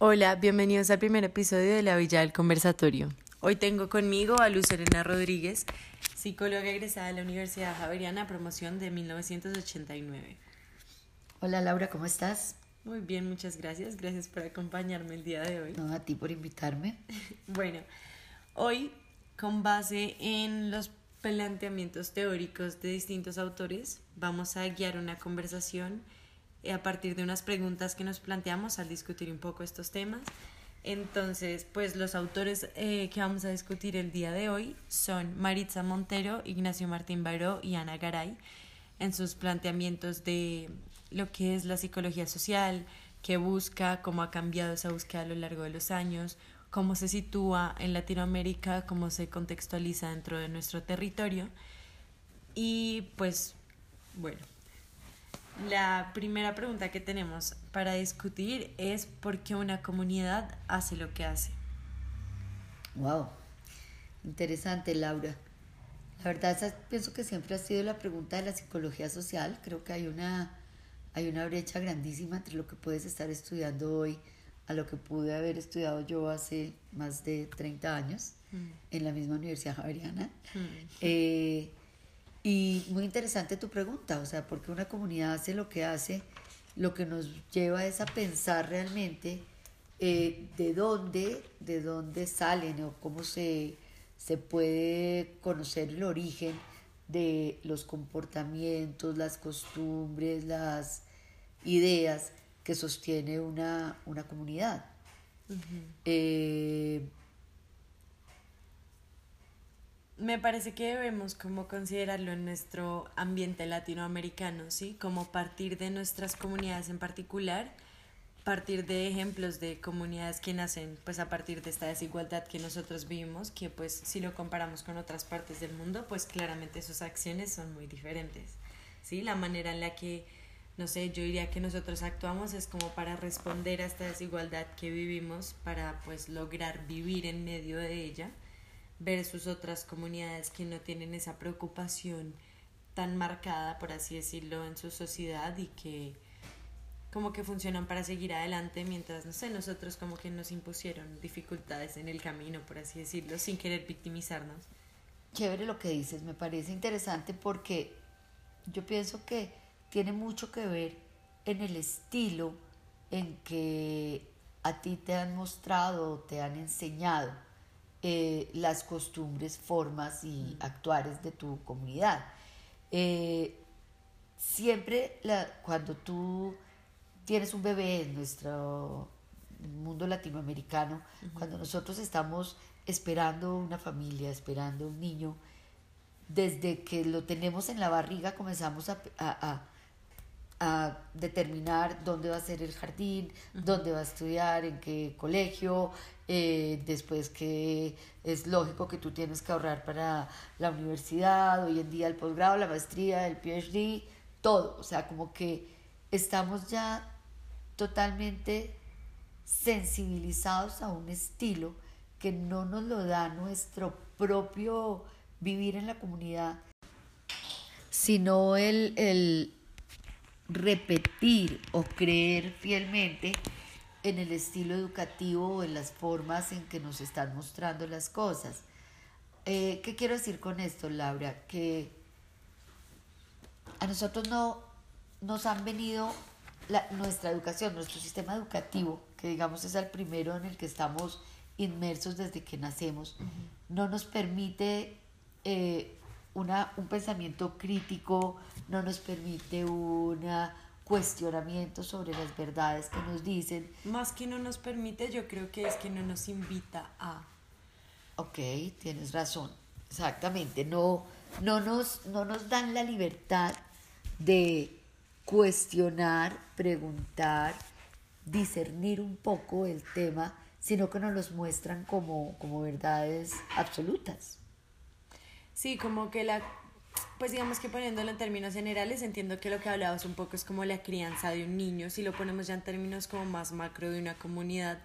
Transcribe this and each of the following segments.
Hola, bienvenidos al primer episodio de La Villa del Conversatorio. Hoy tengo conmigo a Luz Elena Rodríguez, psicóloga egresada de la Universidad Javeriana, promoción de 1989. Hola Laura, ¿cómo estás? Muy bien, muchas gracias. Gracias por acompañarme el día de hoy. No, a ti por invitarme. bueno, hoy con base en los planteamientos teóricos de distintos autores, vamos a guiar una conversación a partir de unas preguntas que nos planteamos al discutir un poco estos temas. Entonces, pues los autores eh, que vamos a discutir el día de hoy son Maritza Montero, Ignacio Martín Baró y Ana Garay en sus planteamientos de lo que es la psicología social, qué busca, cómo ha cambiado esa búsqueda a lo largo de los años, cómo se sitúa en Latinoamérica, cómo se contextualiza dentro de nuestro territorio. Y pues, bueno, la primera pregunta que tenemos para discutir es por qué una comunidad hace lo que hace. Wow, interesante Laura. La verdad pienso que siempre ha sido la pregunta de la psicología social. Creo que hay una, hay una brecha grandísima entre lo que puedes estar estudiando hoy a lo que pude haber estudiado yo hace más de 30 años mm. en la misma Universidad Javeriana. Mm. Eh, y muy interesante tu pregunta, o sea, porque una comunidad hace lo que hace, lo que nos lleva es a pensar realmente eh, de dónde, de dónde salen o cómo se, se puede conocer el origen de los comportamientos, las costumbres, las ideas que sostiene una, una comunidad. Me parece que debemos como considerarlo en nuestro ambiente latinoamericano, ¿sí? Como partir de nuestras comunidades en particular, partir de ejemplos de comunidades que nacen pues a partir de esta desigualdad que nosotros vivimos, que pues si lo comparamos con otras partes del mundo, pues claramente sus acciones son muy diferentes, ¿sí? La manera en la que, no sé, yo diría que nosotros actuamos es como para responder a esta desigualdad que vivimos, para pues lograr vivir en medio de ella, versus otras comunidades que no tienen esa preocupación tan marcada, por así decirlo, en su sociedad y que como que funcionan para seguir adelante mientras, no sé, nosotros como que nos impusieron dificultades en el camino, por así decirlo, sin querer victimizarnos. Chévere lo que dices, me parece interesante porque yo pienso que tiene mucho que ver en el estilo en que a ti te han mostrado, te han enseñado eh, las costumbres, formas y actuares de tu comunidad. Eh, siempre cuando tú tienes un bebé en nuestro mundo latinoamericano, cuando nosotros estamos esperando una familia, esperando un niño, desde que lo tenemos en la barriga comenzamos a a determinar dónde va a ser el jardín, dónde va a estudiar, en qué colegio, eh, después que es lógico que tú tienes que ahorrar para la universidad, hoy en día el posgrado, la maestría, el PhD, todo, o sea, como que estamos ya totalmente sensibilizados a un estilo que no nos lo da nuestro propio vivir en la comunidad, sino el, el repetir o creer fielmente en el estilo educativo o en las formas en que nos están mostrando las cosas. Eh, ¿Qué quiero decir con esto, Laura? Que a nosotros no nos han venido nuestra educación, nuestro sistema educativo, que digamos es el primero en el que estamos inmersos desde que nacemos, no nos permite eh, una, un pensamiento crítico, no nos permite un cuestionamiento sobre las verdades que nos dicen. Más que no nos permite, yo creo que es que no nos invita a. Ok, tienes razón, exactamente. No, no, nos, no nos dan la libertad de cuestionar, preguntar, discernir un poco el tema, sino que nos los muestran como, como verdades absolutas. Sí, como que la, pues digamos que poniéndolo en términos generales, entiendo que lo que hablabas un poco es como la crianza de un niño, si lo ponemos ya en términos como más macro de una comunidad,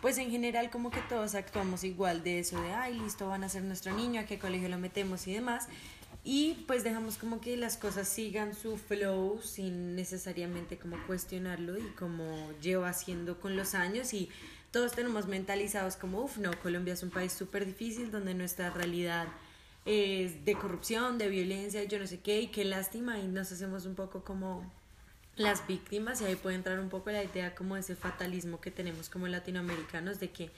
pues en general como que todos actuamos igual de eso de, ay, listo, van a ser nuestro niño, a qué colegio lo metemos y demás. y pues dejamos como que las cosas sigan su flow sin necesariamente como cuestionarlo y como lleva haciendo con los años y todos tenemos mentalizados como, uff, no, Colombia es un país súper difícil donde nuestra realidad es de corrupción, de violencia, yo no sé qué, y qué lástima, y nos hacemos un poco como las víctimas, y ahí puede entrar un poco la idea como ese fatalismo que tenemos como latinoamericanos, de que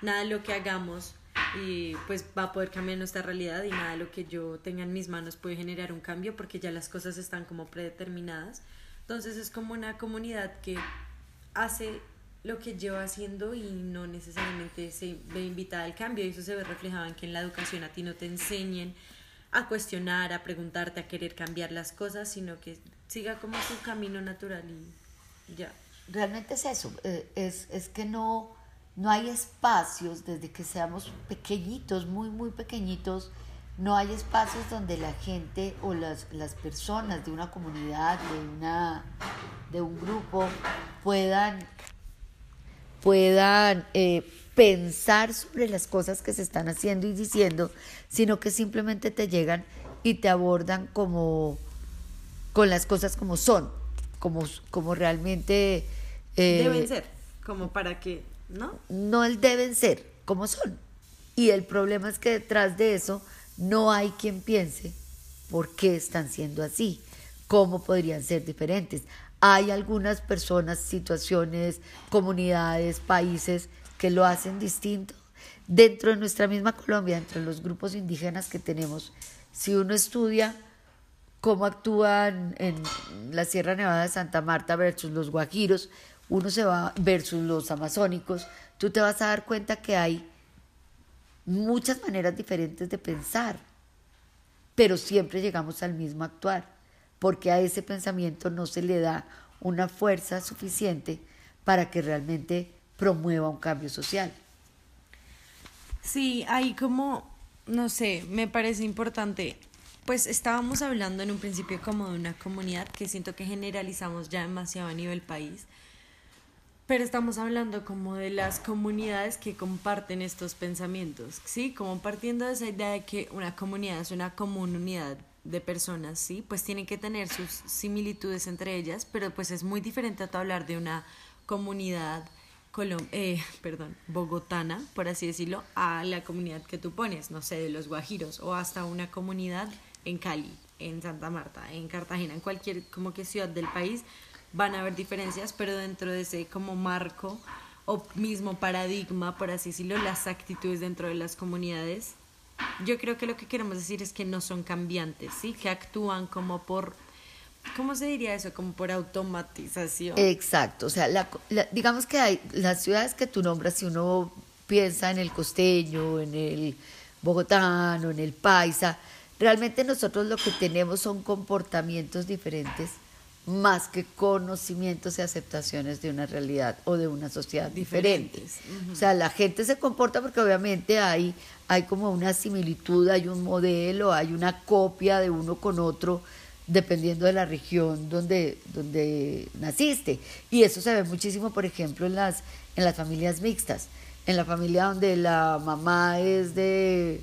nada de lo que hagamos y pues va a poder cambiar nuestra realidad y nada de lo que yo tenga en mis manos puede generar un cambio porque ya las cosas están como predeterminadas. Entonces es como una comunidad que hace lo que lleva haciendo y no necesariamente se ve invitada al cambio y eso se ve reflejado en que en la educación a ti no te enseñen a cuestionar, a preguntarte, a querer cambiar las cosas, sino que siga como su camino natural y ya. Realmente es eso, eh, es, es que no no hay espacios desde que seamos pequeñitos, muy, muy pequeñitos, no hay espacios donde la gente o las, las personas de una comunidad, de, una, de un grupo, puedan, puedan eh, pensar sobre las cosas que se están haciendo y diciendo, sino que simplemente te llegan y te abordan como con las cosas como son, como, como realmente... Eh, Deben ser, como para que ¿no? No deben ser como son. Y el problema es que detrás de eso no hay quien piense por qué están siendo así, cómo podrían ser diferentes. Hay algunas personas, situaciones, comunidades, países que lo hacen distinto. Dentro de nuestra misma Colombia, entre los grupos indígenas que tenemos, si uno estudia cómo actúan en la Sierra Nevada de Santa Marta versus los guajiros, uno se va versus los amazónicos, tú te vas a dar cuenta que hay muchas maneras diferentes de pensar, pero siempre llegamos al mismo actuar, porque a ese pensamiento no se le da una fuerza suficiente para que realmente promueva un cambio social. Sí, hay como, no sé, me parece importante. Pues estábamos hablando en un principio como de una comunidad que siento que generalizamos ya demasiado a nivel país pero estamos hablando como de las comunidades que comparten estos pensamientos, ¿sí? Como partiendo de esa idea de que una comunidad es una comunidad de personas, ¿sí? Pues tienen que tener sus similitudes entre ellas, pero pues es muy diferente a hablar de una comunidad eh, perdón, bogotana, por así decirlo, a la comunidad que tú pones, no sé, de los guajiros, o hasta una comunidad en Cali, en Santa Marta, en Cartagena, en cualquier como que ciudad del país, van a haber diferencias, pero dentro de ese como marco o mismo paradigma, por así decirlo, las actitudes dentro de las comunidades, yo creo que lo que queremos decir es que no son cambiantes, ¿sí? Que actúan como por, ¿cómo se diría eso? Como por automatización. Exacto, o sea, digamos que hay las ciudades que tú nombras, si uno piensa en el costeño, en el bogotano, en el paisa, realmente nosotros lo que tenemos son comportamientos diferentes más que conocimientos y aceptaciones de una realidad o de una sociedad diferente. O sea, la gente se comporta porque obviamente hay, hay como una similitud, hay un modelo, hay una copia de uno con otro, dependiendo de la región donde, donde naciste. Y eso se ve muchísimo, por ejemplo, en las, en las familias mixtas. En la familia donde la mamá es de,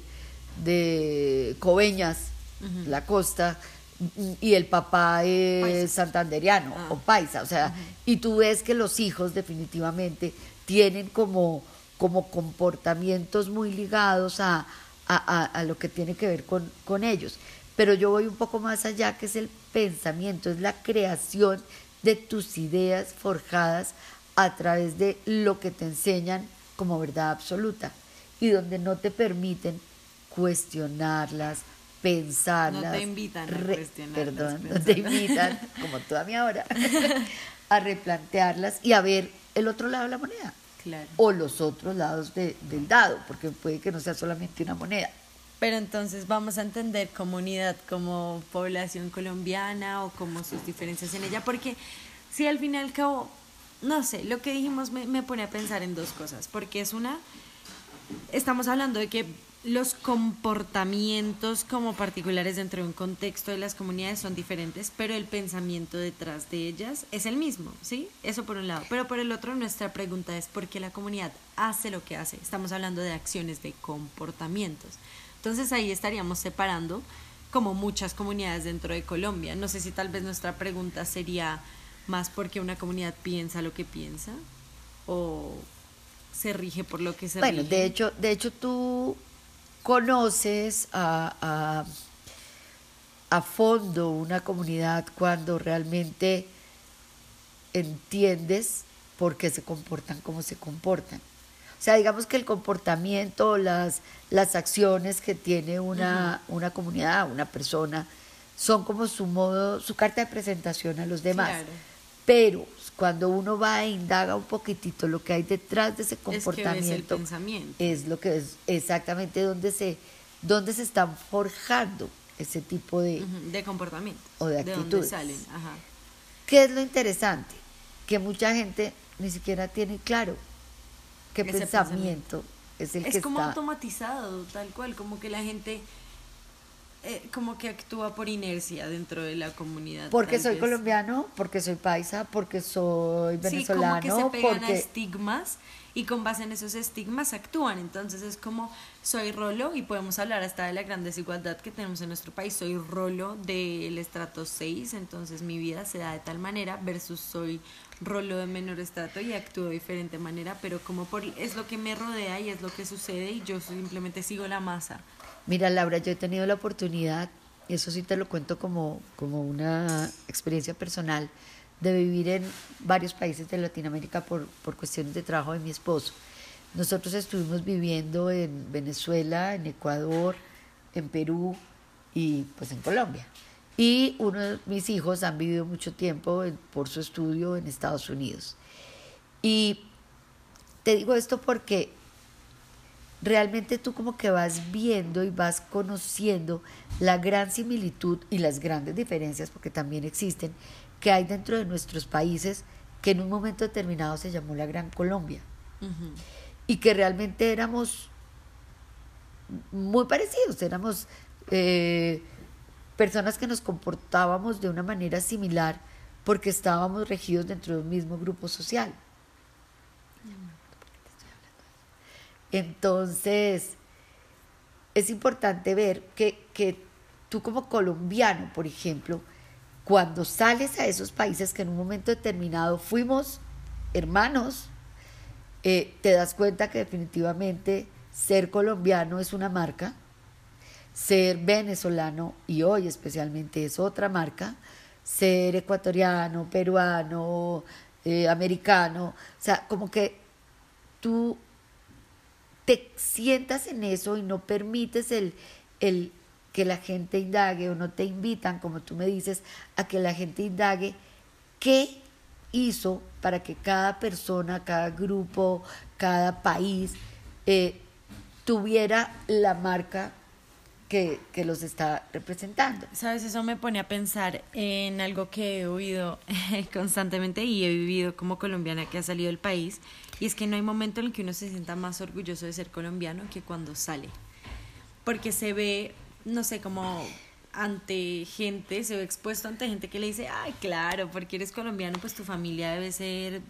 de Coveñas, la costa, y el papá es santanderiano ah. o paisa, o sea, y tú ves que los hijos definitivamente tienen como, como comportamientos muy ligados a, a, lo que tiene que ver con, con ellos. Pero yo voy un poco más allá, que es el pensamiento, es la creación de tus ideas forjadas a través de lo que te enseñan como verdad absoluta y donde no te permiten cuestionarlas, pensarlas. No te invitan a cuestionarlas. Perdón, no te invitan, como tú a mí ahora, a replantearlas y a ver el otro lado de la moneda. Claro. O los otros lados del dado, porque puede que no sea solamente una moneda. Pero entonces vamos a entender comunidad como población colombiana o como sus diferencias en ella, porque si al fin y al cabo, no sé, lo que dijimos me, me pone a pensar en dos cosas, porque es una, estamos hablando de que los comportamientos como particulares dentro de un contexto de las comunidades son diferentes, pero el pensamiento detrás de ellas es el mismo, ¿sí? Eso por un lado. Pero por el otro, nuestra pregunta es por qué la comunidad hace lo que hace. Estamos hablando de acciones, de comportamientos. Entonces ahí estaríamos separando como muchas comunidades dentro de Colombia. No sé si tal vez nuestra pregunta sería más porque una comunidad piensa lo que piensa o se rige por lo que se bueno, rige. de hecho, de hecho tú conoces a, a, a fondo una comunidad cuando realmente entiendes por qué se comportan como se comportan. O sea, digamos que el comportamiento, las, las acciones que tiene una, una comunidad, una persona, son como su modo, su carta de presentación a los demás. Claro. Pero cuando uno va e indaga un poquitito lo que hay detrás de ese Es que ves el comportamiento, pensamiento. es lo que es exactamente donde se, donde se están forjando ese tipo de... Ujú, de comportamiento. O de actitudes. salen, ajá. ¿Qué es lo interesante? Que mucha gente ni siquiera tiene claro qué Ese pensamiento es el es que como está... automatizado, tal cual, como que la gente eh, como que actúa por inercia dentro de la comunidad. Porque soy vez. colombiano, porque soy paisa, porque soy venezolano, Sí, como que se pegan a estigmas y con base en esos estigmas actúan. Entonces es como soy rolo y podemos hablar hasta de la gran desigualdad que tenemos en nuestro país. Soy rolo del estrato 6, entonces mi vida se da de tal manera versus soy rolo de menor estrato y actúo de diferente manera, pero como por es lo que me rodea y es lo que sucede y yo simplemente sigo la masa. Mira, Laura, yo he tenido la oportunidad, y eso sí te lo cuento como, como una experiencia personal, de vivir en varios países de Latinoamérica por, por cuestiones de trabajo de mi esposo. Nosotros estuvimos viviendo en Venezuela, en Ecuador, en Perú y pues en Colombia. Y uno de mis hijos han vivido mucho tiempo en- por su estudio en Estados Unidos. Y te digo esto porque realmente tú como que vas viendo y vas conociendo la gran similitud y las grandes diferencias, porque también existen, que hay dentro de nuestros países, que en un momento determinado se llamó la Gran Colombia, y que realmente éramos muy parecidos, éramos eh, personas que nos comportábamos de una manera similar porque estábamos regidos dentro de un mismo grupo social. Entonces, es importante ver que, que tú como colombiano, por ejemplo, cuando sales a esos países que en un momento determinado fuimos hermanos, eh, te das cuenta que definitivamente ser colombiano es una marca, ser venezolano y hoy especialmente es otra marca, ser ecuatoriano, peruano, eh, americano, o sea, como que tú te sientas en eso y no permites el, el que la gente indague o no te invitan, como tú me dices, a que la gente indague qué hizo para que cada persona, cada grupo, cada país eh, tuviera la marca que, que los está representando. Sabes, eso me pone a pensar en algo que he oído constantemente y he vivido como colombiana que ha salido del país, y es que no hay momento en el que uno se sienta más orgulloso de ser colombiano que cuando sale. Porque se ve, no sé, como ante gente, se ve expuesto ante gente que le dice, ay, claro, porque eres colombiano, pues tu familia debe ser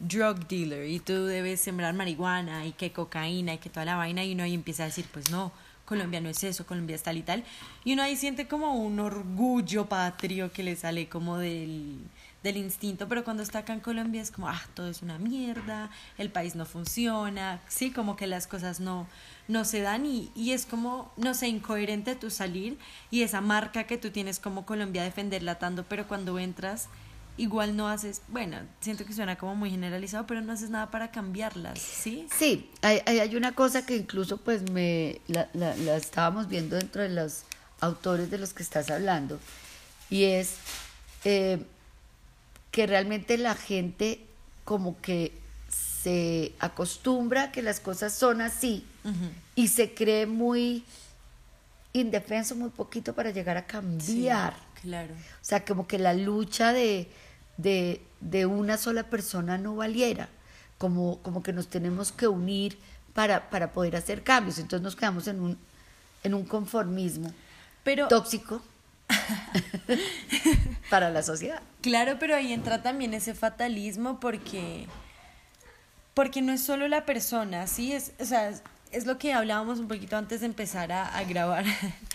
drug dealer y tú debes sembrar marihuana y que cocaína y que toda la vaina y uno ahí empieza a decir, pues no, Colombia no es eso, Colombia es tal y tal. Y uno ahí siente como un orgullo patrio que le sale como del, del instinto, pero cuando está acá en Colombia es como, ah, todo es una mierda, el país no funciona, sí, como que las cosas no, no se dan y, y es como, no sé, incoherente tu salir y esa marca que tú tienes como Colombia defenderla tanto, pero cuando entras igual no haces, bueno, siento que suena como muy generalizado, pero no haces nada para cambiarlas, ¿sí? Sí, hay, hay- una cosa que incluso pues me la, la- la estábamos viendo dentro de los autores de los que estás hablando y es eh, que realmente la gente como que se acostumbra a que las cosas son así y se cree muy indefenso, muy poquito para llegar a cambiar. Claro. O sea, como que la lucha de, de, de una sola persona no valiera, como, como que nos tenemos que unir para, para poder hacer cambios. Entonces nos quedamos en un, en un conformismo Pero tóxico para la sociedad. Claro, pero ahí entra también ese fatalismo porque porque no es solo la persona, sí, es, o sea, es, lo que hablábamos un poquito antes de empezar a, a grabar.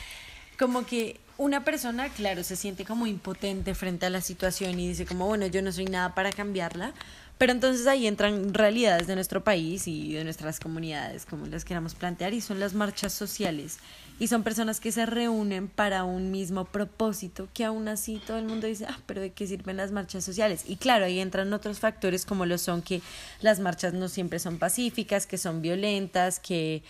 como que una persona, claro, se siente como impotente frente a la situación y dice como, bueno, yo no soy nada para cambiarla, pero entonces ahí entran realidades de nuestro país y de nuestras comunidades, como las queramos plantear, y son las marchas sociales. Y son personas que se reúnen para un mismo propósito, que aún así todo el mundo dice, ah, pero ¿de qué sirven las marchas sociales? Y claro, ahí entran otros factores como lo son que las marchas no siempre son pacíficas, que son violentas, que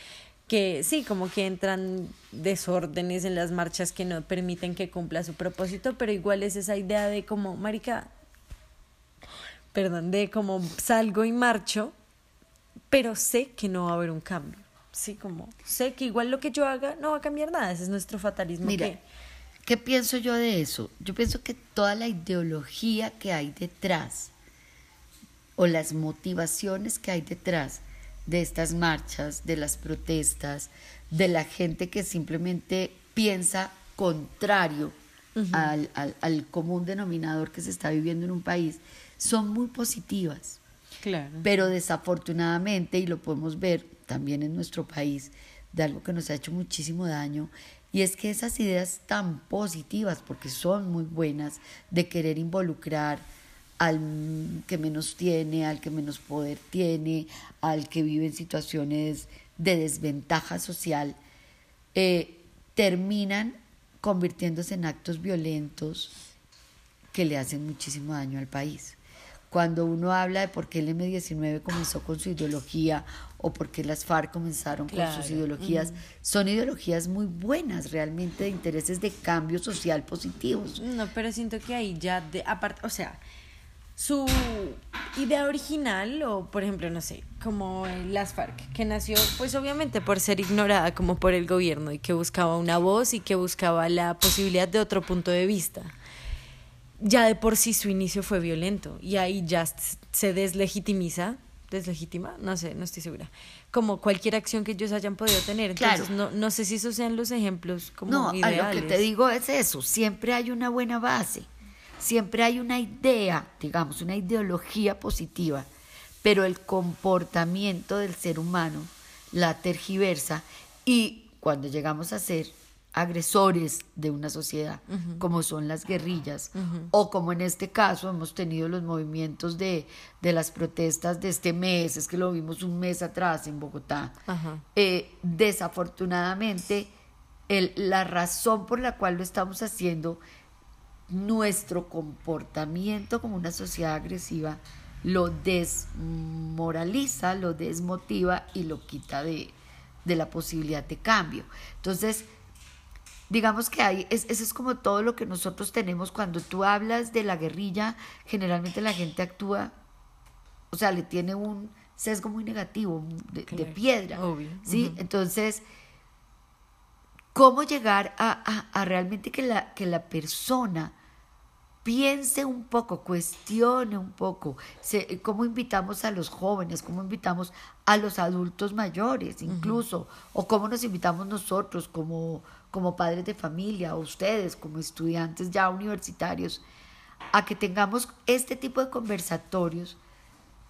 que sí, como que entran desórdenes en las marchas que no permiten que cumpla su propósito, pero igual es esa idea de como, marica, perdón, de como salgo y marcho, pero sé que no va a haber un cambio. Sí, como sé que igual lo que yo haga no va a cambiar nada, ese es nuestro fatalismo. Mira, ¿qué pienso yo de eso? Yo pienso que toda la ideología que hay detrás o las motivaciones que hay detrás de estas marchas, de las protestas, de la gente que simplemente piensa contrario al, al, común denominador que se está viviendo en un país, son muy positivas. Claro. Pero desafortunadamente, y lo podemos ver también en nuestro país, de algo que nos ha hecho muchísimo daño, y es que esas ideas tan positivas, porque son muy buenas, de querer involucrar al que menos tiene, al que menos poder tiene, al que vive en situaciones de desventaja social, eh, terminan convirtiéndose en actos violentos que le hacen muchísimo daño al país. Cuando uno habla de por qué el M19 comenzó con su ideología o por qué las FARC comenzaron con sus ideologías, son ideologías muy buenas, realmente de intereses de cambio social positivos. No, pero siento que ahí ya, de, aparte, o sea, su idea original o por ejemplo no sé como las FARC que nació pues obviamente por ser ignorada como por el gobierno y que buscaba una voz y que buscaba la posibilidad de otro punto de vista ya de por sí su inicio fue violento y ahí ya se deslegitimiza deslegitima no sé no estoy segura como cualquier acción que ellos hayan podido tener entonces no, no sé si esos sean los ejemplos como no ideales. lo que te digo es eso siempre hay una buena base Siempre hay una idea, digamos, una ideología positiva, pero el comportamiento del ser humano la tergiversa y cuando llegamos a ser agresores de una sociedad, como son las guerrillas, o como en este caso hemos tenido los movimientos de, las protestas de este mes, es que lo vimos un mes atrás en Bogotá. Eh, desafortunadamente, la razón por la cual lo estamos haciendo nuestro comportamiento como una sociedad agresiva lo desmoraliza, lo desmotiva y lo quita de, la posibilidad de cambio. Entonces, digamos que hay, es, eso es como todo lo que nosotros tenemos. Cuando tú hablas de la guerrilla, generalmente la gente actúa, o sea, le tiene un sesgo muy negativo, de, piedra, ¿sí? Entonces, ¿cómo llegar a, realmente que la, que la persona piense un poco, cuestione un poco cómo invitamos a los jóvenes, cómo invitamos a los adultos mayores incluso, o cómo nos invitamos nosotros como, como padres de familia o ustedes como estudiantes ya universitarios a que tengamos este tipo de conversatorios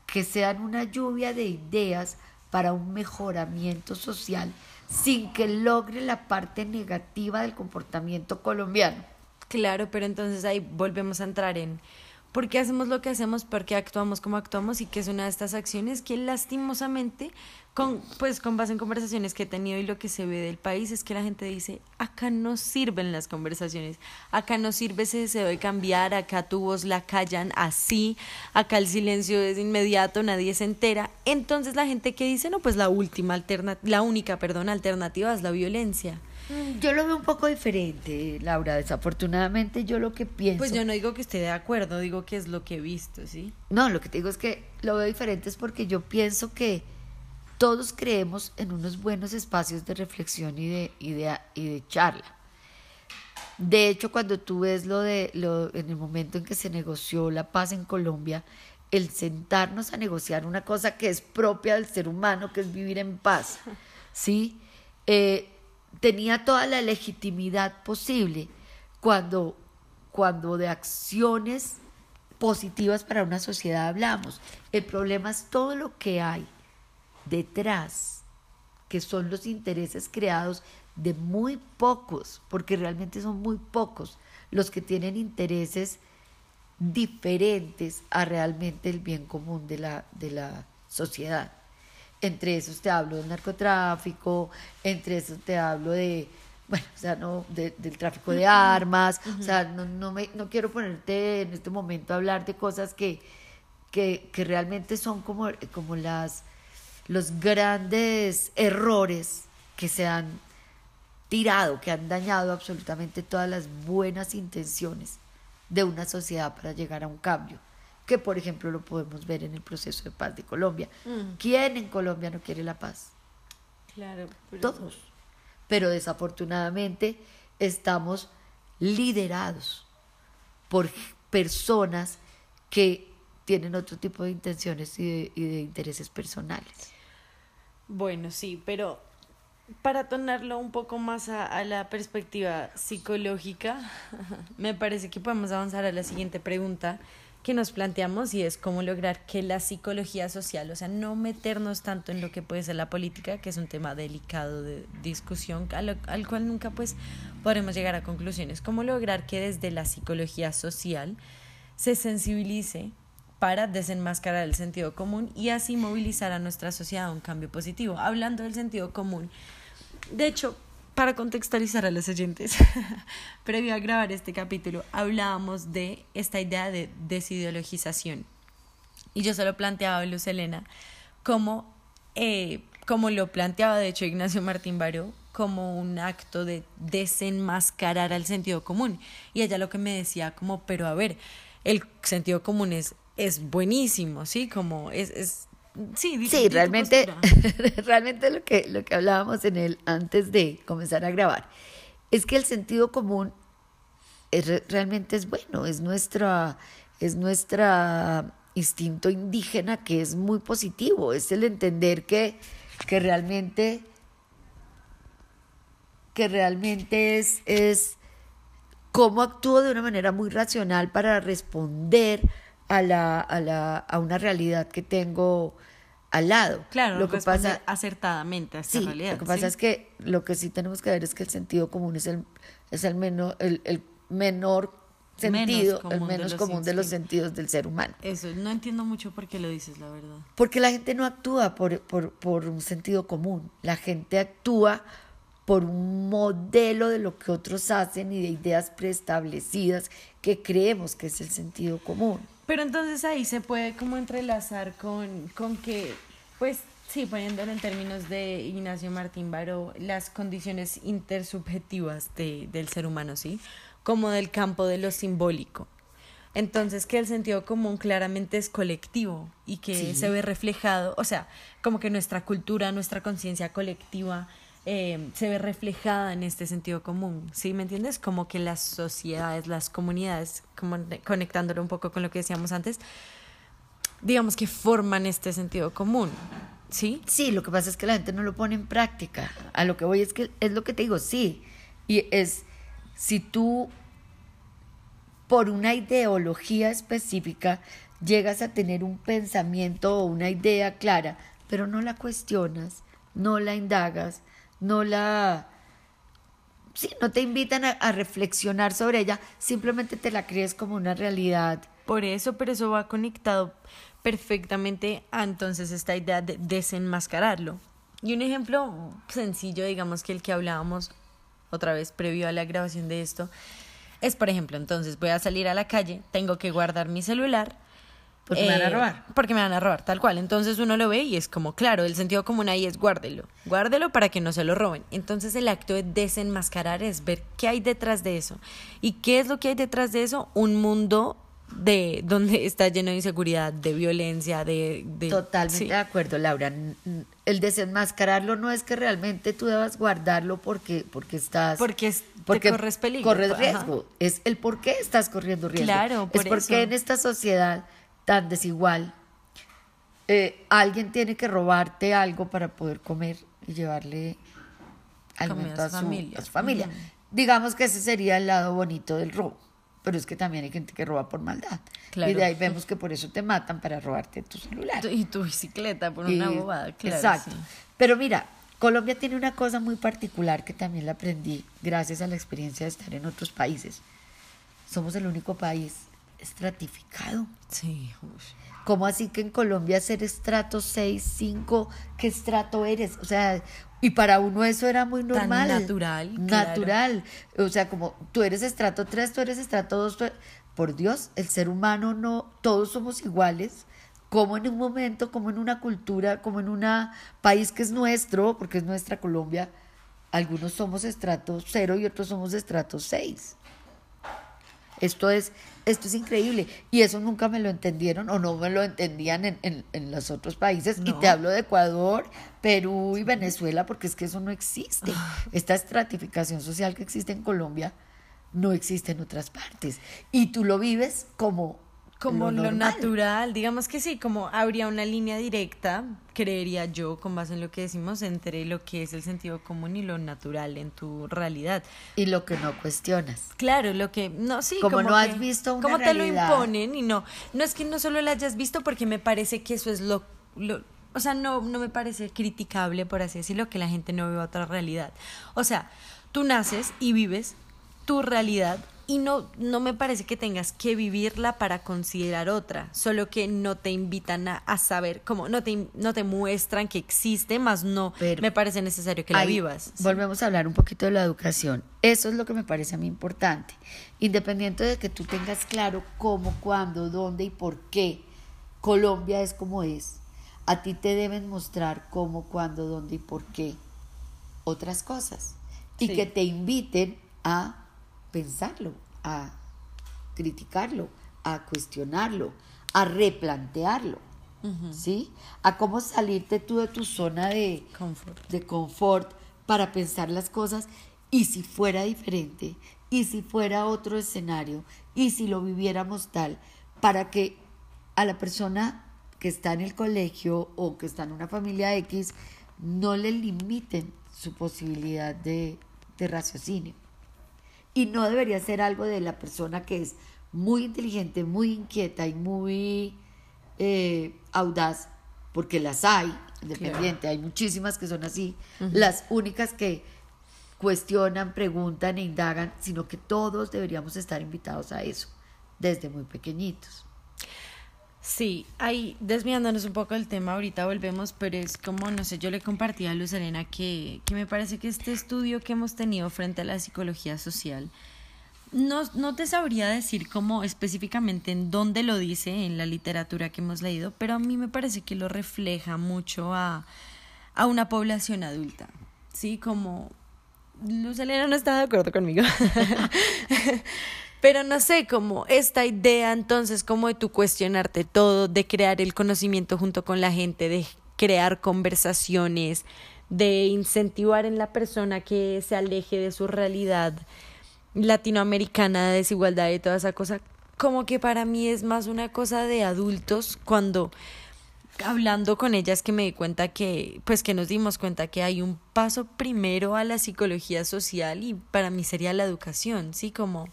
que sean una lluvia de ideas para un mejoramiento social sin que logre la parte negativa del comportamiento colombiano. Claro, pero entonces ahí volvemos a entrar en por qué hacemos lo que hacemos, por qué actuamos como actuamos y que es una de estas acciones que lastimosamente, con, pues con base en conversaciones que he tenido y lo que se ve del país, es que la gente dice, acá no sirven las conversaciones, acá no sirve ese deseo de cambiar, acá tu voz la callan así, acá el silencio es inmediato, nadie se entera. Entonces la gente que dice, no, pues la última la única, perdón, alternativa es la violencia. Mm, yo lo veo un poco diferente, Laura. Desafortunadamente, yo lo que pienso. Pues yo no digo que esté de acuerdo, digo que es lo que he visto, ¿sí? No, lo que te digo es que lo veo diferente es porque yo pienso que todos creemos en unos buenos espacios de reflexión y de, y de, charla. De hecho, cuando tú ves lo de lo, en el momento en que se negoció la paz en Colombia, el sentarnos a negociar una cosa que es propia del ser humano, que es vivir en paz, ¿sí? Eh, tenía toda la legitimidad posible cuando, cuando de acciones positivas para una sociedad hablamos. El problema es todo lo que hay detrás, que son los intereses creados de muy pocos, porque realmente son muy pocos los que tienen intereses diferentes a realmente el bien común de la, de la sociedad. Entre esos te hablo del narcotráfico, entre esos te hablo de, bueno, o sea, no, del tráfico de armas, o sea, no, no, me, no quiero ponerte en este momento a hablar de cosas que, que, que realmente son como, como las, los grandes errores que se han tirado, que han dañado absolutamente todas las buenas intenciones de una sociedad para llegar a un cambio, que por ejemplo lo podemos ver en el proceso de paz de Colombia. Mm. ¿Quién en Colombia no quiere la paz? Claro, todos. Pero desafortunadamente estamos liderados por personas que tienen otro tipo de intenciones y de intereses personales. Bueno, sí, pero para tornarlo un poco más a, la perspectiva psicológica, me parece que podemos avanzar a la siguiente pregunta que nos planteamos y es cómo lograr que la psicología social, o sea, no meternos tanto en lo que puede ser la política, que es un tema delicado de discusión, al, al cual nunca pues podremos llegar a conclusiones, cómo lograr que desde la psicología social se sensibilice para desenmascarar el sentido común y así movilizar a nuestra sociedad a un cambio positivo. Hablando del sentido común, de hecho, para contextualizar a los oyentes, previo a grabar este capítulo, hablábamos de esta idea de desideologización. Y yo se lo planteaba a Luz Elena como, eh, como lo planteaba de hecho Ignacio Martín Baró, como un acto de desenmascarar al sentido común. Y ella lo que me decía como, pero a ver, el sentido común es es buenísimo, ¿sí? Como es, es sí, sí realmente, realmente lo que, lo que hablábamos en él antes de comenzar a grabar, es que el sentido común es, realmente es bueno, es nuestra, es nuestra instinto indígena que es muy positivo, es el entender que, que realmente que realmente es, es cómo actúo de una manera muy racional para responder a, la, a, la, a una realidad que tengo al lado. Claro, lo que pasa acertadamente a esta realidad. Lo que pasa es que lo que sí tenemos que ver es que el sentido común es el, es el, menor, el, el menor sentido, el menos común de los sentidos del ser humano. Eso, no entiendo mucho por qué lo dices, la verdad. Porque la gente no actúa por, por, por un sentido común, la gente actúa por un modelo de lo que otros hacen y de ideas preestablecidas que creemos que es el sentido común. Pero entonces ahí se puede como entrelazar con, con que, pues sí, poniéndolo en términos de Ignacio Martín Baró, las condiciones intersubjetivas de, del ser humano, ¿sí? Como del campo de lo simbólico. Entonces, que el sentido común claramente es colectivo y que se ve reflejado, o sea, como que nuestra cultura, nuestra conciencia colectiva eh, se ve reflejada en este sentido común, ¿sí? ¿Me entiendes? Como que las sociedades, las comunidades, como conectándolo un poco con lo que decíamos antes, digamos que forman este sentido común, ¿sí? Sí, lo que pasa es que la gente no lo pone en práctica. A lo que voy es que es lo que te digo, sí. Y es, si tú por una ideología específica llegas a tener un pensamiento o una idea clara, pero no la cuestionas, no la indagas, no la... Sí, no te invitan a, reflexionar sobre ella, simplemente te la crees como una realidad. Por eso, pero eso va conectado perfectamente a entonces esta idea de desenmascararlo. Y un ejemplo sencillo, digamos que el que hablábamos otra vez previo a la grabación de esto, es por ejemplo, entonces voy a salir a la calle, tengo que guardar mi celular porque me van a eh, robar. Porque me van a robar, tal cual. Entonces uno lo ve y es como, claro, el sentido común ahí es guárdelo. Guárdelo para que no se lo roben. Entonces el acto de desenmascarar es ver qué hay detrás de eso. ¿Y qué es lo que hay detrás de eso? Un mundo de donde está lleno de inseguridad, de violencia, de... Totalmente de acuerdo, Laura. El desenmascararlo no es que realmente tú debas guardarlo porque, porque estás... Porque, es, porque corres peligro. Corres riesgo. Es el por qué estás corriendo riesgo. Claro, por Es porque en esta sociedad tan desigual, eh, alguien tiene que robarte algo para poder comer y llevarle alimento a, su, familia. Digamos que ese sería el lado bonito del robo, pero es que también hay gente que roba por maldad. Y de ahí vemos que por eso te matan para robarte tu celular. Y tu bicicleta por una bobada, claro. Exacto. Pero mira, Colombia tiene una cosa muy particular que también la aprendí gracias a la experiencia de estar en otros países. Somos el único país estratificado. Sí. ¿Cómo así que en Colombia ser estrato 6, 5, qué estrato eres? O sea, y para uno eso era muy normal. natural, Natural. O sea, como tú eres estrato 3, tú eres estrato 2. tú- Por Dios, el ser humano no, todos somos iguales. Como en un momento, como en una cultura, como en un país que es nuestro, porque es nuestra Colombia, algunos somos estrato 0 y otros somos estrato 6. Esto es, esto es increíble. Y eso nunca me lo entendieron o no me lo entendían en, en- en los otros países. Y te hablo de Ecuador, Perú y Venezuela, porque es que eso no existe. Ah. Esta estratificación social que existe en Colombia no existe en otras partes. Y tú lo vives como, Como lo, natural, digamos que sí, como habría una línea directa, creería yo, con base en lo que decimos, entre lo que es el sentido común y lo natural en tu realidad. Y lo que no cuestionas. Claro, lo que no sí, Como no has visto una como te lo imponen y no, no es que no solo lo hayas visto porque me parece que eso es lo, lo- o sea, no no me parece criticable por así decirlo que la gente no viva otra realidad. O sea, tú naces y vives tu realidad y no no me parece que tengas que vivirla para considerar otra, solo que no te invitan a, a saber, como no te no te muestran que existe, más no Pero me parece necesario que la vivas. Sí. Volvemos a hablar un poquito de la educación. Eso es lo que me parece a mí importante. Independiente de que tú tengas claro cómo, cuándo, dónde y por qué Colombia es como es, a ti te deben mostrar cómo, cuándo, dónde y por qué otras cosas. Y Sí. que te inviten a pensarlo, a criticarlo, a cuestionarlo, a replantearlo. ¿Sí? A cómo salirte tú de tu zona de, Confort. de confort para pensar las cosas y si fuera diferente y si fuera otro escenario y si lo viviéramos tal para que a la persona que está en el colegio o que está en una familia X no le limiten su posibilidad de, de raciocinio. Y no debería ser algo de la persona que es muy inteligente, muy inquieta y muy eh, audaz, porque las hay, independiente, hay muchísimas que son así, las únicas que cuestionan, preguntan e indagan, sino que todos deberíamos estar invitados a eso, desde muy pequeñitos. Sí, ahí desviándonos un poco del tema, ahorita volvemos, pero es como, no sé, yo le compartí a Luz Elena que, que me parece que este estudio que hemos tenido frente a la psicología social, no, no te sabría decir cómo específicamente en dónde lo dice en la literatura que hemos leído, pero a mí me parece que lo refleja mucho a, a una población adulta, ¿sí? Como Luz Elena no está de acuerdo conmigo. Pero no sé, como esta idea entonces como de tu cuestionarte todo, de crear el conocimiento junto con la gente, de crear conversaciones, de incentivar en la persona que se aleje de su realidad latinoamericana de desigualdad y toda esa cosa, como que para mí es más una cosa de adultos cuando hablando con ellas que me di cuenta que, pues que nos dimos cuenta que hay un paso primero a la psicología social y para mí sería la educación, ¿sí? Como...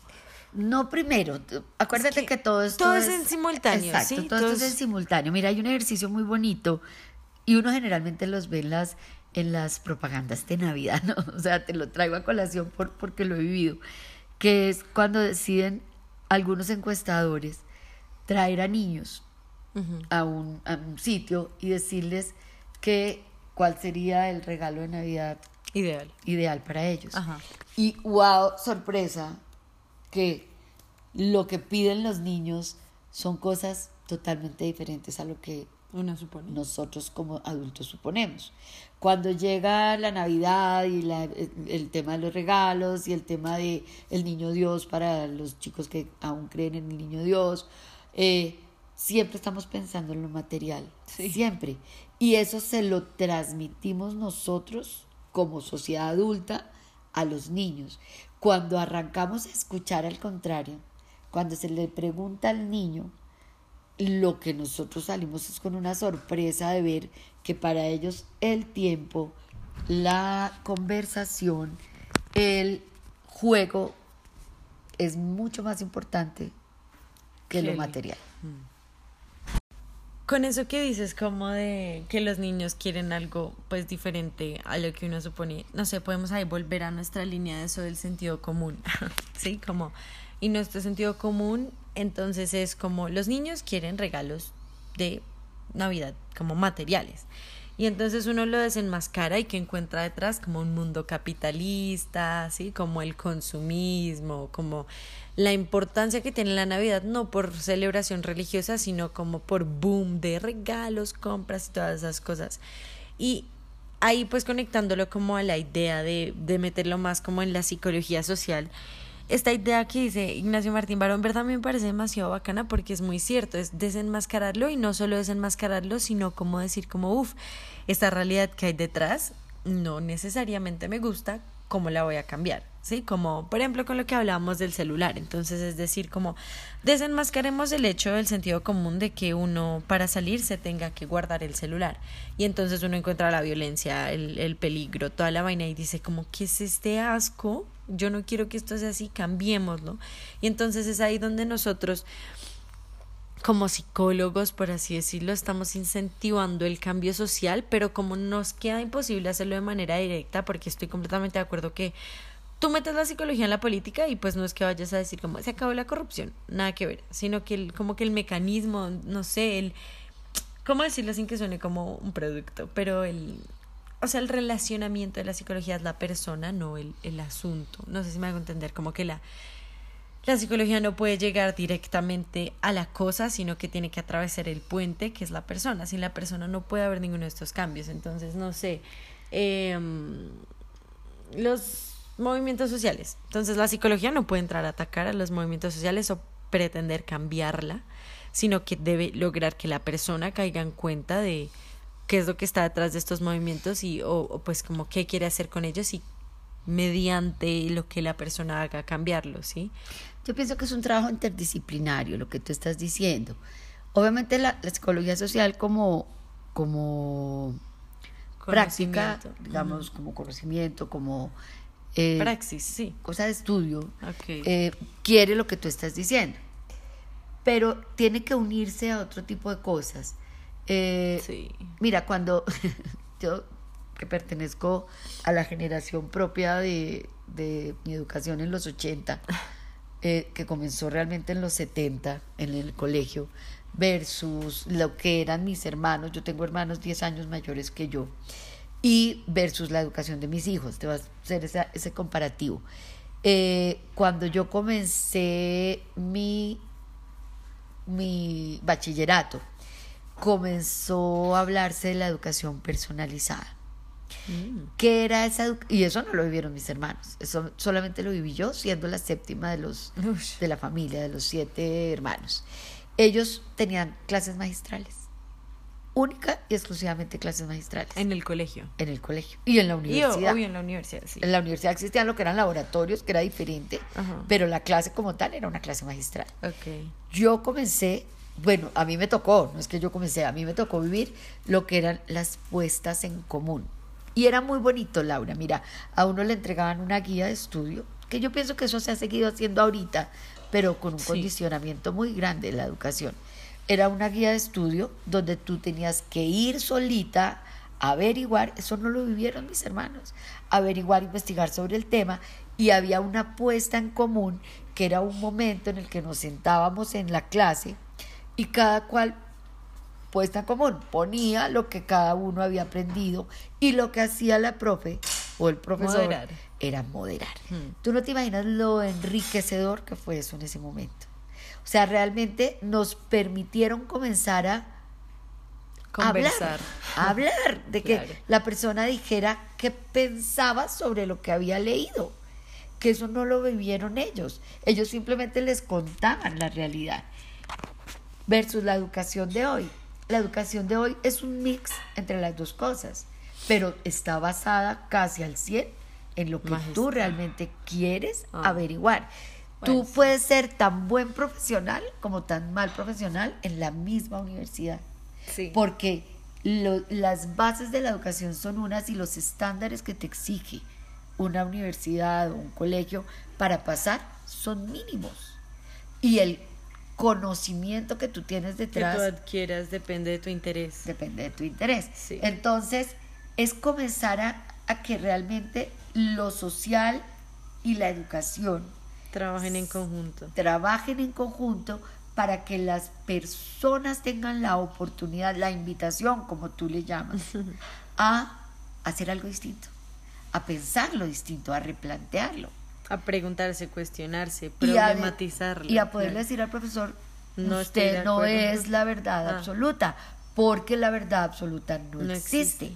No primero, acuérdate Es que, que todo esto todo es en simultáneo, Exacto, ¿sí? todo esto es en Todos- simultáneo. Mira, hay un ejercicio muy bonito y uno generalmente los ve en las, en las propagandas de Navidad, ¿no? O sea, te lo traigo a colación por, porque lo he vivido, que es cuando deciden algunos encuestadores traer a niños a, un, a un sitio y decirles que cuál sería el regalo de Navidad Ideal. ideal para ellos. Ajá. Y wow, sorpresa, que lo que piden los niños son cosas totalmente diferentes a lo que Uno supone. nosotros como adultos suponemos. Cuando llega la Navidad y la- el, tema de los regalos y el tema de el niño Dios para los chicos que aún creen en el niño Dios, eh, siempre estamos pensando en lo material, Sí. siempre. Y eso se lo transmitimos nosotros como sociedad adulta a los niños. Cuando arrancamos a escuchar al contrario, cuando se le pregunta al niño, lo que nosotros salimos es con una sorpresa de ver que para ellos el tiempo, la conversación, el juego es mucho más importante que lo material. Con eso que dices como de que los niños quieren algo pues diferente a lo que uno supone, no sé, podemos ahí volver a nuestra línea de eso del sentido común, ¿sí? Como, y nuestro sentido común entonces es como los niños quieren regalos de Navidad, como materiales. Y entonces uno lo desenmascara y que encuentra detrás como un mundo capitalista, ¿sí? Como el consumismo, como la importancia que tiene la Navidad, no por celebración religiosa, sino como por boom de regalos, compras y todas esas cosas. Y ahí pues conectándolo como a la idea de, de meterlo más como en la psicología social, esta idea que dice Ignacio Martín Barón, verdad me parece demasiado bacana porque es muy cierto, es desenmascararlo y no solo desenmascararlo, sino como decir como, uff, esta realidad que hay detrás no necesariamente me gusta, ¿cómo la voy a cambiar? ¿Sí? Como, por ejemplo, con lo que hablábamos del celular. Entonces, es decir, como desenmascaremos el hecho del sentido común de que uno para salir se tenga que guardar el celular. Y entonces uno encuentra la violencia, el, el peligro, toda la vaina y dice como, ¿qué es este asco? Yo no quiero que esto sea así, cambiémoslo. Y entonces es ahí donde nosotros, como psicólogos, por así decirlo, estamos incentivando el cambio social, pero como nos queda imposible hacerlo de manera directa, porque estoy completamente de acuerdo que tú metes la psicología en la política y pues no es que vayas a decir como se acabó la corrupción, nada que ver, sino que el, como que el mecanismo, no sé, el, ¿cómo decirlo sin que suene como un producto? Pero el, o sea, el relacionamiento de la psicología es la persona, no el, el asunto. No sé si me hago entender, como que la, la psicología no puede llegar directamente a la cosa, sino que tiene que atravesar el puente, que es la persona. Sin la persona no puede haber ninguno de estos cambios. Entonces, no sé, em, los movimientos sociales. Entonces, la psicología no puede entrar a atacar a los movimientos sociales o pretender cambiarla, sino que debe lograr que la persona caiga en cuenta de qué es lo que está detrás de estos movimientos y o, pues como qué quiere hacer con ellos y mediante lo que la persona haga cambiarlo, ¿sí? Yo pienso que es un trabajo interdisciplinario lo que tú estás diciendo. Obviamente la, psicología social como, como práctica, digamos, como conocimiento, como... Eh, Praxis, sí. Cosa de estudio, eh, quiere lo que tú estás diciendo. Pero tiene que unirse a otro tipo de cosas eh, sí. Mira, cuando yo que pertenezco a la generación propia de, mi educación en los 80, eh, que comenzó realmente en los 70 en el colegio, versus lo que eran mis hermanos, yo tengo hermanos 10 años mayores que yo, y versus la educación de mis hijos, te vas a hacer ese comparativo. Eh, cuando yo comencé mi, mi bachillerato, comenzó a hablarse de la educación personalizada. Mm. ¿Qué era esa Y eso no lo vivieron mis hermanos, eso solamente lo viví yo siendo la séptima de, los, de la familia, de los siete hermanos. Ellos tenían clases magistrales, única y exclusivamente clases magistrales. En el colegio. En el colegio. Y en la universidad. Y en la universidad, sí. En la universidad existían lo que eran laboratorios, que era diferente, pero la clase como tal era una clase magistral. Okay. Yo comencé bueno, a mí me tocó, no es que yo comencé, a mí me tocó vivir lo que eran las puestas en común. Y era muy bonito, Laura. Mira, a uno le entregaban una guía de estudio, que yo pienso que eso se ha seguido haciendo ahorita, pero con un condicionamiento muy grande en la educación. Era una guía de estudio donde tú tenías que ir solita a averiguar, eso no lo vivieron mis hermanos, averiguar, investigar sobre el tema y había una puesta en común que era un momento en el que nos sentábamos en la clase y cada cual puesta en común ponía lo que cada uno había aprendido y lo que hacía la profe o el profesor era moderar. Hmm. Tú no te imaginas lo enriquecedor que fue eso en ese momento. O sea, realmente nos permitieron comenzar a Conversar. hablar, a hablar de que la persona dijera qué pensaba sobre lo que había leído, que eso no lo vivieron ellos, ellos simplemente les contaban la realidad versus la educación de hoy. La educación de hoy es un mix entre las dos cosas, pero está basada casi al 100 en lo que tú realmente quieres ah. averiguar. tú puedes ser tan buen profesional como tan mal profesional en la misma universidad. Sí. Porque las bases de la educación son unas y los estándares que te exige una universidad o un colegio para pasar son mínimos. Y el conocimiento que tú tienes detrás. Que tú adquieras depende de tu interés. Depende de tu interés. Entonces, es comenzar a, a que realmente lo social y la educación trabajen en conjunto. Trabajen en conjunto para que las personas tengan la oportunidad, la invitación, como tú le llamas, a hacer algo distinto, a pensarlo distinto, a replantearlo. A preguntarse, cuestionarse, problematizarlo. Y a, poderle decir al profesor, no usted no es la verdad ah. absoluta, porque la verdad absoluta no, existe.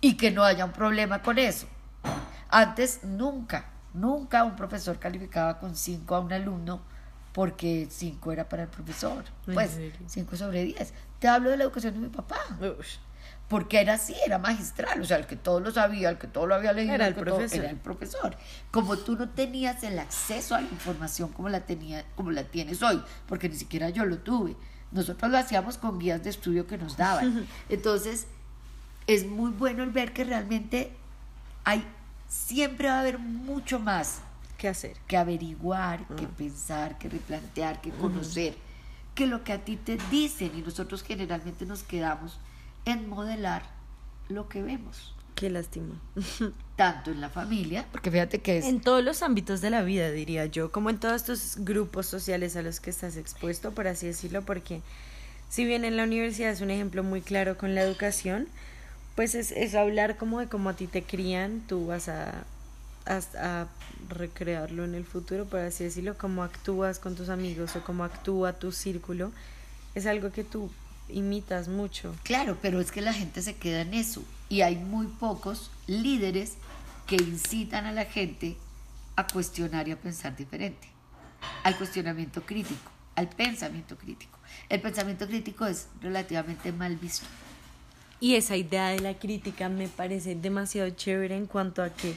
Y que no haya un problema con eso. Antes nunca, nunca un profesor calificaba con cinco a un alumno porque cinco era para el profesor. Pues cinco sobre diez. Te hablo de la educación de mi papá porque era así, era magistral, o sea, el que todo lo sabía, el que todo lo había leído, era el, profesor. era el profesor. Como tú no tenías el acceso a la información como la, tenía, como la tienes hoy, porque ni siquiera yo lo tuve, nosotros lo hacíamos con guías de estudio que nos daban. Entonces, es muy bueno el ver que realmente hay, siempre va a haber mucho más que hacer, que averiguar, que ah. pensar, que replantear, que conocer, que lo que a ti te dicen y nosotros generalmente nos quedamos en modelar lo que vemos. Qué lástima. Tanto en la familia, porque fíjate que es... En todos los ámbitos de la vida, diría yo, como en todos estos grupos sociales a los que estás expuesto, por así decirlo, porque si bien en la universidad es un ejemplo muy claro con la educación, pues es, es hablar como de cómo a ti te crían, tú vas a, a, a recrearlo en el futuro, por así decirlo, cómo actúas con tus amigos o cómo actúa tu círculo, es algo que tú imitas mucho. Claro, pero es que la gente se queda en eso y hay muy pocos líderes que incitan a la gente a cuestionar y a pensar diferente, al cuestionamiento crítico, al pensamiento crítico. El pensamiento crítico es relativamente mal visto. Y esa idea de la crítica me parece demasiado chévere en cuanto a que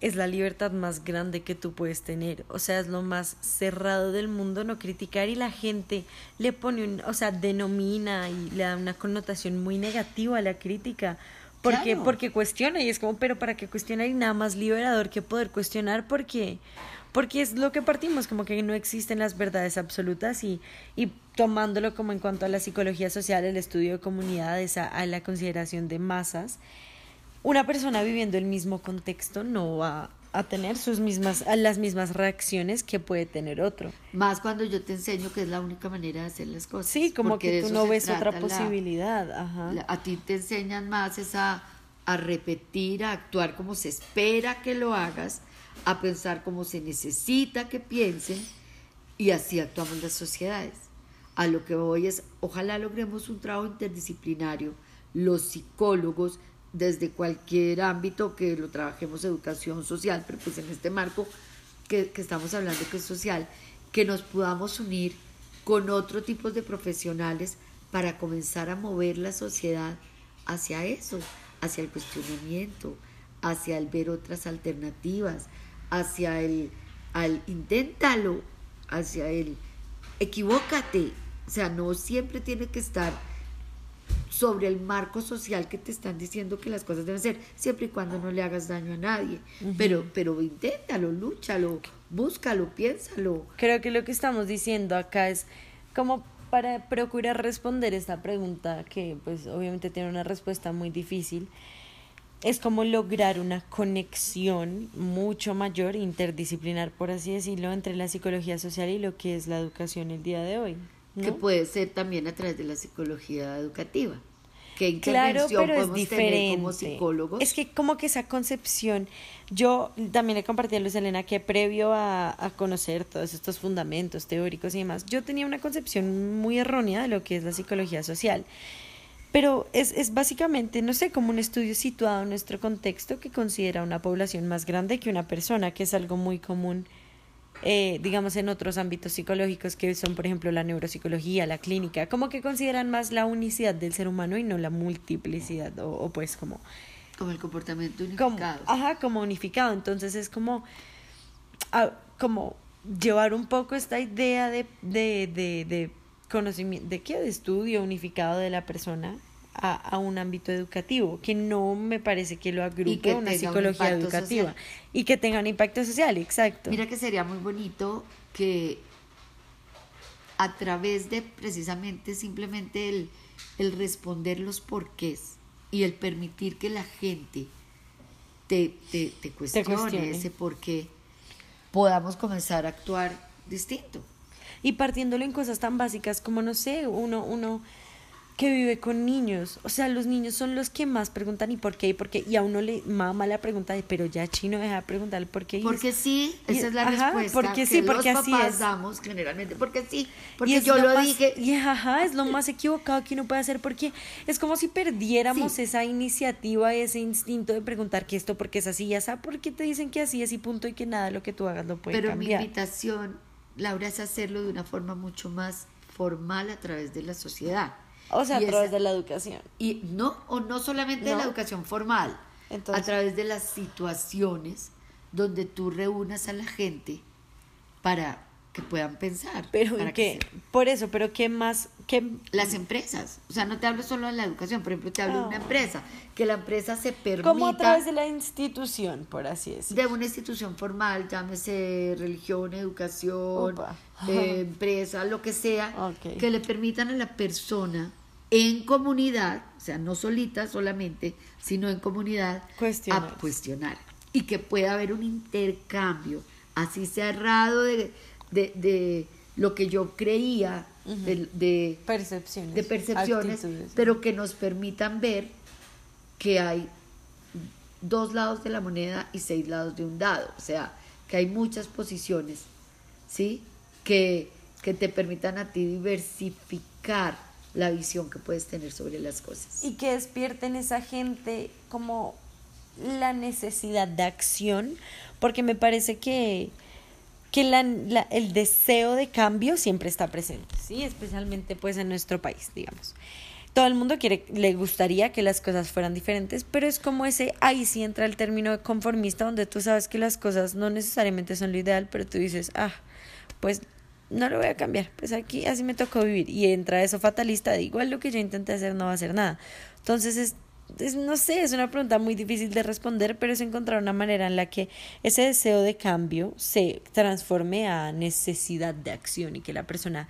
es la libertad más grande que tú puedes tener. O sea, es lo más cerrado del mundo no criticar y la gente le pone un, o sea, denomina y le da una connotación muy negativa a la crítica. Porque, porque cuestiona y es como, pero para qué cuestionar y nada más liberador que poder cuestionar porque, porque es lo que partimos, como que no existen las verdades absolutas y, y tomándolo como en cuanto a la psicología social, el estudio de comunidades, a la consideración de masas, una persona viviendo el mismo contexto no va a tener sus mismas las mismas reacciones que puede tener otro. Más cuando yo te enseño que es la única manera de hacer las cosas. Sí, como que tú no ves otra posibilidad. a ti te enseñan más esa a repetir, a actuar como se espera que lo hagas, a pensar como se necesita que piensen y así actuamos las sociedades. A lo que voy es, ojalá logremos un trabajo interdisciplinario, los psicólogos, desde cualquier ámbito que lo trabajemos educación social, pero pues en este marco que, estamos hablando que es social, que nos podamos unir con otro tipo de profesionales para comenzar a mover la sociedad hacia eso, hacia el cuestionamiento, hacia el ver otras alternativas, hacia el al inténtalo, hacia el equivócate. O sea, no siempre tiene que estar sobre el marco social que te están diciendo que las cosas deben ser, siempre y cuando no le hagas daño a nadie. Pero, pero inténtalo, lúchalo, búscalo, piénsalo. Creo que lo que estamos diciendo acá es como para procurar responder esta pregunta, que pues obviamente tiene una respuesta muy difícil, es como lograr una conexión mucho mayor, interdisciplinar, por así decirlo, entre la psicología social y lo que es la educación el día de hoy que puede ser también a través de la psicología educativa. ¿Qué intervención claro, pero es diferente. como psicólogos? Es que como que esa concepción, yo también le compartí a Luis Elena que previo a, a, conocer todos estos fundamentos teóricos y demás, yo tenía una concepción muy errónea de lo que es la psicología social. Pero es, es básicamente, no sé, como un estudio situado en nuestro contexto que considera una población más grande que una persona, que es algo muy común eh, digamos, en otros ámbitos psicológicos que son, por ejemplo, la neuropsicología, la clínica, como que consideran más la unicidad del ser humano y no la multiplicidad, o, pues como... Como el comportamiento unificado. ajá, como unificado. Entonces es como, como llevar un poco esta idea de, de, de, de conocimiento, de qué, de estudio unificado de la persona a, a, un ámbito educativo, que no me parece que lo agrupe a una psicología educativa y que tenga un impacto social, exacto. Mira que sería muy bonito que a través de precisamente simplemente el, el responder los porqués y el permitir que la gente te, te, te cuestione, cuestione. ese por qué, podamos comenzar a actuar distinto. Y partiéndolo en cosas tan básicas como, no sé, uno, uno que vive con niños. O sea, los niños son los que más preguntan y por qué y por qué. Y a uno le mama la pregunta de, pero ya chino deja de preguntarle por qué. Porque es- sí, y- esa es la ajá, respuesta porque que sí, porque los así papás es. damos generalmente. Porque sí, porque yo lo, más- dije. Y ajá, es lo más equivocado que uno puede hacer porque es como si perdiéramos Sí. esa iniciativa, ese instinto de preguntar que esto porque es así y así, por qué te dicen que así es y punto y que nada lo que tú hagas lo puede Pero cambiar. mi invitación, Laura, es hacerlo de una forma mucho más formal a través de la sociedad. O sea, a través de la educación. Y no, o no solamente de la educación formal, Entonces- a través de las situaciones donde tú reúnas a la gente para que puedan pensar. Pero para ¿en qué? que Por eso, pero ¿qué más? ¿Qué? Las empresas, o sea, no te hablo solo de la educación, por ejemplo, te hablo de una Ah. empresa, que la empresa se permita Como a través de la institución, por así decirlo. de una institución formal, llámese religión, educación, eh, empresa, lo que sea, que le permitan a la persona en comunidad, o sea, no solita solamente, sino en comunidad, Cuestionar. a cuestionar. Y que pueda haber un intercambio, así sea errado de, de, de lo que yo creía, de- de Percepciones. de percepciones, actitudes. pero que nos permitan ver que hay dos lados de la moneda y seis lados de un dado, o sea, que hay muchas posiciones, ¿sí? Que, que te permitan a ti diversificar la visión que puedes tener sobre las cosas. y que despierten esa gente como la necesidad de acción, porque me parece que, que la- la- el deseo de cambio siempre está presente, ¿sí? especialmente pues en nuestro país, digamos. Todo el mundo quiere, le gustaría que las cosas fueran diferentes, pero es como ese, ahí sí entra el término de conformista, donde tú sabes que las cosas no necesariamente son lo ideal, pero tú dices, ah, pues no lo voy a cambiar, pues aquí así me tocó vivir. Y entra eso fatalista de igual lo que yo intenté hacer no va a hacer nada. Entonces es, es, no sé, es una pregunta muy difícil de responder, pero es encontrar una manera en la que ese deseo de cambio se transforme a necesidad de acción y que la persona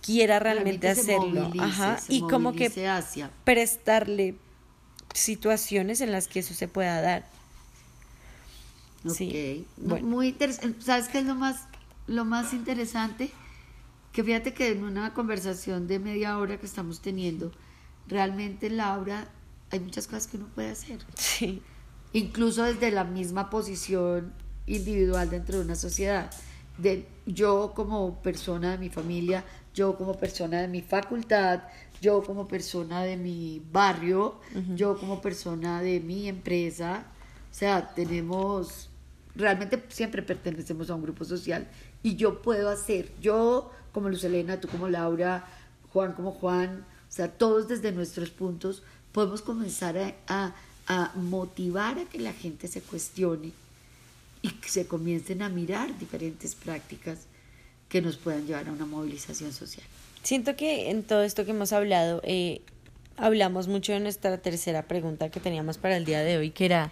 quiera realmente, hacerlo. movilice, Ajá. Y como que hacia. prestarle situaciones en las que eso se pueda dar. Ok. Sí, No, bueno. Muy interesante. ¿Sabes qué es lo más, lo más interesante? Que fíjate que en una conversación de media hora que estamos teniendo, realmente Laura, hay muchas cosas que uno puede hacer. Sí. Incluso desde la misma posición individual dentro de una sociedad. De yo como persona de mi familia, yo como persona de mi facultad, yo como persona de mi barrio, yo como persona de mi empresa. O sea, tenemos, realmente siempre pertenecemos a un grupo social y yo puedo hacer, yo como Luz Elena, tú como Laura, Juan como Juan, o sea, todos desde nuestros puntos podemos comenzar a, a- a motivar a que la gente se cuestione y que se comiencen a mirar diferentes prácticas que nos puedan llevar a una movilización social. Siento que en todo esto que hemos hablado, eh, hablamos mucho de nuestra tercera pregunta que teníamos para el día de hoy, que era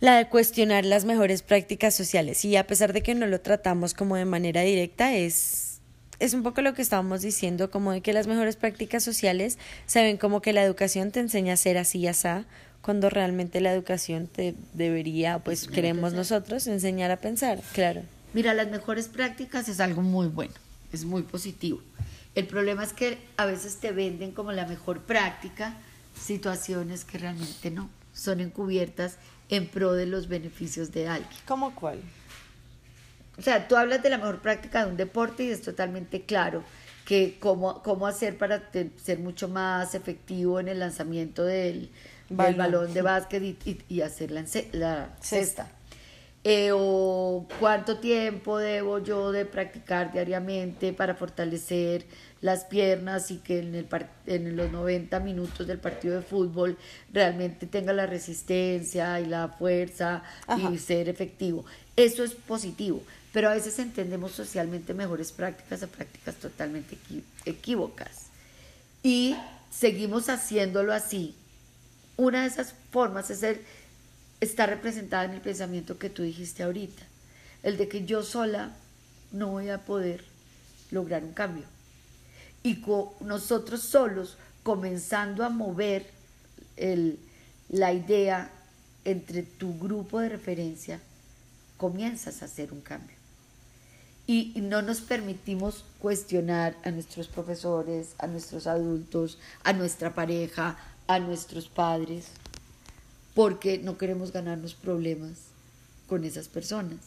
la de cuestionar las mejores prácticas sociales. Y a pesar de que no lo tratamos como de manera directa, es, es un poco lo que estábamos diciendo, como de que las mejores prácticas sociales se ven como que la educación te enseña a ser así y asá, cuando realmente la educación te debería, pues queremos nosotros, enseñar a pensar, claro. Mira, las mejores prácticas es algo muy bueno, es muy positivo. El problema es que a veces te venden como la mejor práctica situaciones que realmente no, son encubiertas en pro de los beneficios de alguien. ¿Cómo cuál? O sea, tú hablas de la mejor práctica de un deporte y es totalmente claro que cómo, cómo hacer para te- ser mucho más efectivo en el lanzamiento del del Balón. de básquet y, y- y hacer la, la Cesta. Eh, o cuánto tiempo debo yo de practicar diariamente para fortalecer las piernas y que en, el par- en los 90 minutos del partido de fútbol realmente tenga la resistencia y la fuerza Ajá. y ser efectivo. Eso es positivo, pero a veces entendemos socialmente mejores prácticas a prácticas totalmente equívocas. Y seguimos haciéndolo así. Una de esas formas es el, está representada en el pensamiento que tú dijiste ahorita, el de que yo sola no voy a poder lograr un cambio. y nosotros solos comenzando a mover el, la idea entre tu grupo de referencia, comienzas a hacer un cambio. Y, no nos permitimos cuestionar a nuestros profesores, a nuestros adultos, a nuestra pareja, a nuestros padres, porque no queremos ganarnos problemas con esas personas.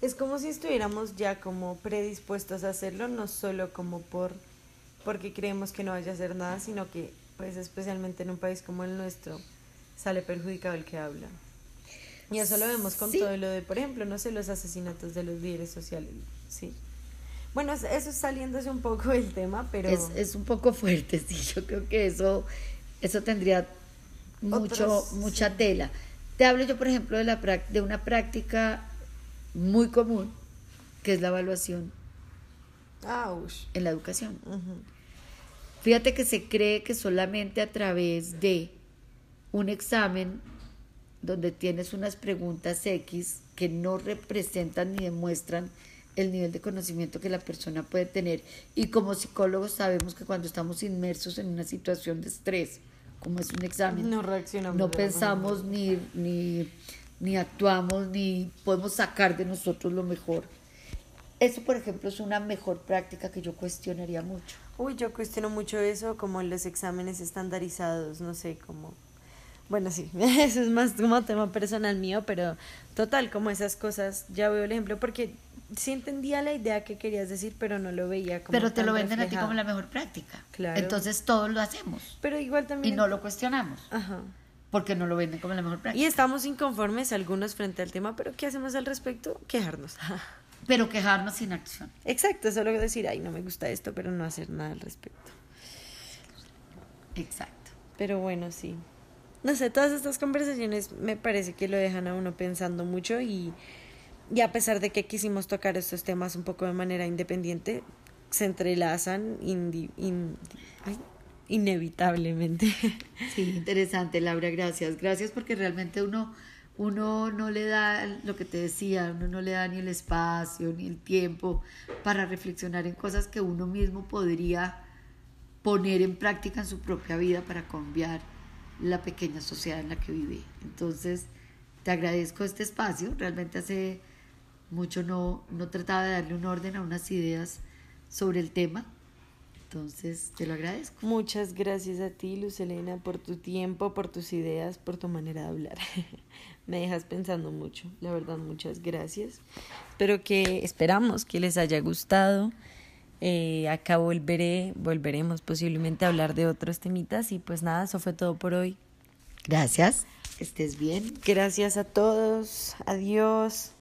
Es como si estuviéramos ya como predispuestos a hacerlo, no solo como por porque creemos que no vaya a hacer nada, sino que pues especialmente en un país como el nuestro sale perjudicado el que habla. Y eso lo vemos con todo lo de, por ejemplo, no sé, los asesinatos de los líderes sociales, sí. Bueno, eso es saliéndose un poco del tema, pero... Es, es un poco fuerte, sí, yo creo que eso, eso tendría mucho, mucha tela. Te hablo yo, por ejemplo, de, la, de una práctica muy común, que es la evaluación en la educación. Fíjate que se cree que solamente a través de un examen donde tienes unas preguntas X que no representan ni demuestran el nivel de conocimiento que la persona puede tener. Y como psicólogos sabemos que cuando estamos inmersos en una situación de estrés, como es un examen, no reaccionamos. No pensamos ni, ni, ni actuamos, ni podemos sacar de nosotros lo mejor. Eso, por ejemplo, es una mejor práctica que yo cuestionaría mucho. Uy, yo cuestiono mucho eso, como los exámenes estandarizados, no sé, como... Bueno, sí, eso es más como tema personal mío, pero total, como esas cosas, ya veo el ejemplo, porque sí entendía la idea que querías decir, pero no lo veía como. Pero te lo venden a ti como la mejor práctica. Claro. Entonces todos lo hacemos. Pero igual también. Y no lo cuestionamos. Ajá. Porque no lo venden como la mejor práctica. Y estamos inconformes algunos frente al tema, pero ¿qué hacemos al respecto? Quejarnos. pero quejarnos sin acción. Exacto, solo decir, ay, no me gusta esto, pero no hacer nada al respecto. Exacto. Pero bueno, sí. No sé, todas estas conversaciones me parece que lo dejan a uno pensando mucho y y a pesar de que quisimos tocar estos temas un poco de manera independiente, se entrelazan inevitablemente. Sí, interesante, Laura, gracias. Gracias porque realmente uno, uno no le da lo que te decía, uno no le da ni el espacio ni el tiempo para reflexionar en cosas que uno mismo podría poner en práctica en su propia vida para cambiar la pequeña sociedad en la que vive. Entonces, te agradezco este espacio, realmente hace mucho no, no trataba de darle un orden a unas ideas sobre el tema. Entonces, te lo agradezco. Muchas gracias a ti, Luz Elena, por tu tiempo, por tus ideas, por tu manera de hablar. Me dejas pensando mucho, la verdad, muchas gracias. Espero que, esperamos que les haya gustado. Eh, acá volveré, volveremos posiblemente a hablar de otros temitas y pues nada, eso fue todo por hoy. Gracias, estés bien. Gracias a todos, adiós.